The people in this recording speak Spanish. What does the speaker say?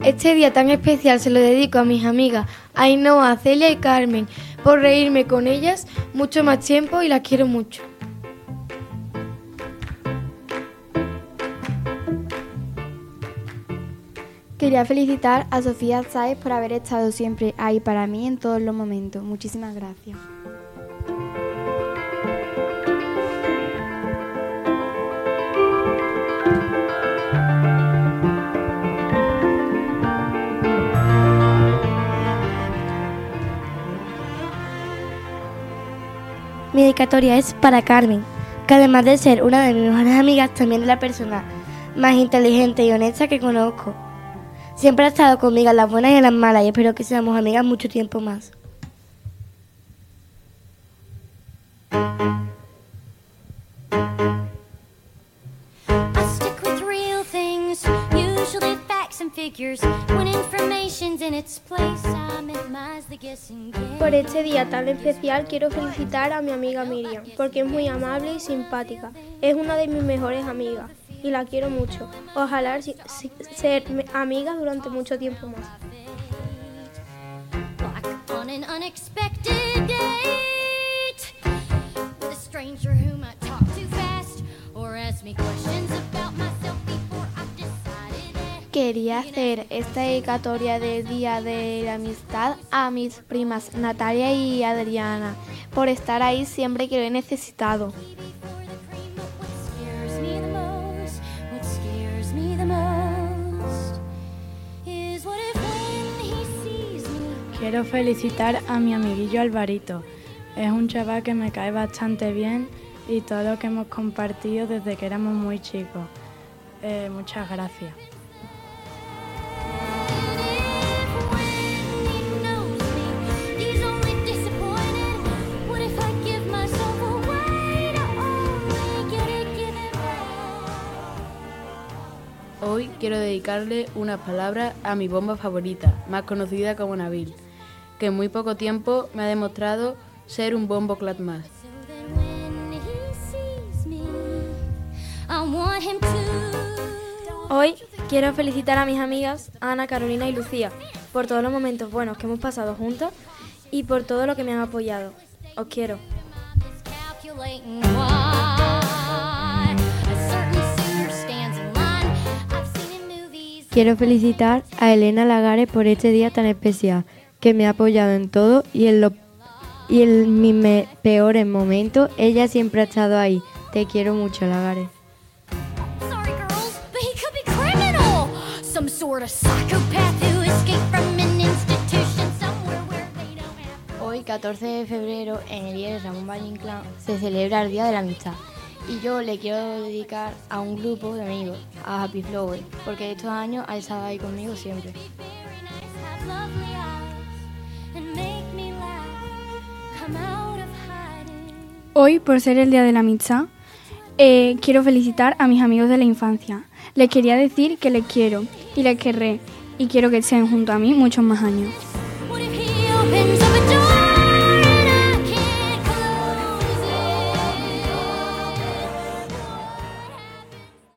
Este día tan especial se lo dedico a mis amigas Ainhoa, Celia y Carmen, por reírme con ellas mucho más tiempo y las quiero mucho. Quería felicitar a Sofía Sáez por haber estado siempre ahí para mí en todos los momentos. Muchísimas gracias. Mi dedicatoria es para Carmen, que además de ser una de mis mejores amigas, también es la persona más inteligente y honesta que conozco. Siempre ha estado conmigo en las buenas y en las malas y espero que seamos amigas mucho tiempo más. Por este día tan especial quiero felicitar a mi amiga Miriam, porque es muy amable y simpática. Es una de mis mejores amigas y la quiero mucho. Ojalá ser amigas durante mucho tiempo más. Quería hacer esta dedicatoria del Día de la Amistad a mis primas Natalia y Adriana por estar ahí siempre que lo he necesitado. Quiero felicitar a mi amiguillo Alvarito. Es un chaval que me cae bastante bien y todo lo que hemos compartido desde que éramos muy chicos. Eh, muchas gracias. Hoy quiero dedicarle unas palabras a mi bomba favorita, más conocida como Nabil, que en muy poco tiempo me ha demostrado ser un bombo clat más. Hoy quiero felicitar a mis amigas Ana, Carolina y Lucía por todos los momentos buenos que hemos pasado juntas y por todo lo que me han apoyado. Os quiero. Quiero felicitar a Elena Lagares por este día tan especial, que me ha apoyado en todo y en, lo, y en mis peores momentos ella siempre ha estado ahí. Te quiero mucho, Lagares. Hoy, 14 de febrero, en el día de Ramón Valle se celebra el Día de la Amistad. Y yo le quiero dedicar a un grupo de amigos, a Happy Flower, porque estos años ha estado ahí conmigo siempre. Hoy, por ser el Día de la Amistad, eh, quiero felicitar a mis amigos de la infancia. Les quería decir que les quiero y les querré y quiero que estén junto a mí muchos más años.